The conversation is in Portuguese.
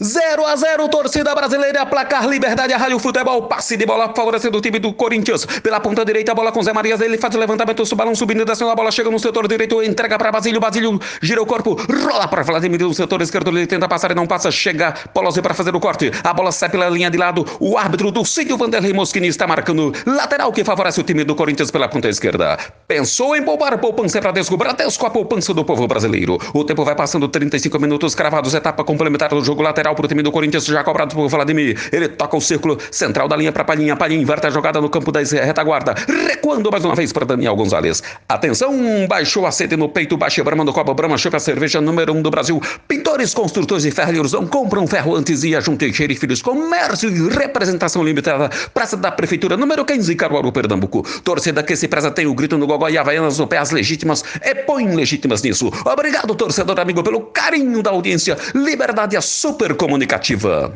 0 a 0 torcida brasileira, placar Liberdade, a Rádio Futebol, passe de bola favorecendo o time do Corinthians. Pela ponta direita, a bola com Zé Marias, ele faz o levantamento, o balão subindo descendo, a bola chega no setor direito, entrega para Basílio, Basílio gira o corpo, rola para Vladimir no setor esquerdo, ele tenta passar e não passa, chega Polozzi para fazer o corte, a bola sai pela linha de lado, o árbitro do Cídio Vanderlei Moschini está marcando lateral que favorece o time do Corinthians pela ponta esquerda. Pensou em poupar poupança para Bradesco, Bradesco a poupança do povo brasileiro. O tempo vai passando 35 minutos cravados, etapa complementar do jogo lateral para o time do Corinthians, já cobrado por Vladimir. Ele toca o círculo central da linha para Palhinha. Palhinha inverte a jogada no campo da retaguarda. Recuando mais uma vez para Daniel Gonzalez. Atenção, baixou a sede no peito, baixa Brahma no copo. Brahma chupa a cerveja número um do Brasil. Pintores, construtores e ferreiros não compram ferro antes e ajunte Filhos Comércio e Representação Limitada. Praça da Prefeitura número 15, Caruaru, Pernambuco. Torcida que se preza tem o grito no gogó e havaianas no pé, as legítimas e põe legítimas nisso. Obrigado, torcedor amigo, pelo carinho da audiência. Liberdade é super comunicativa.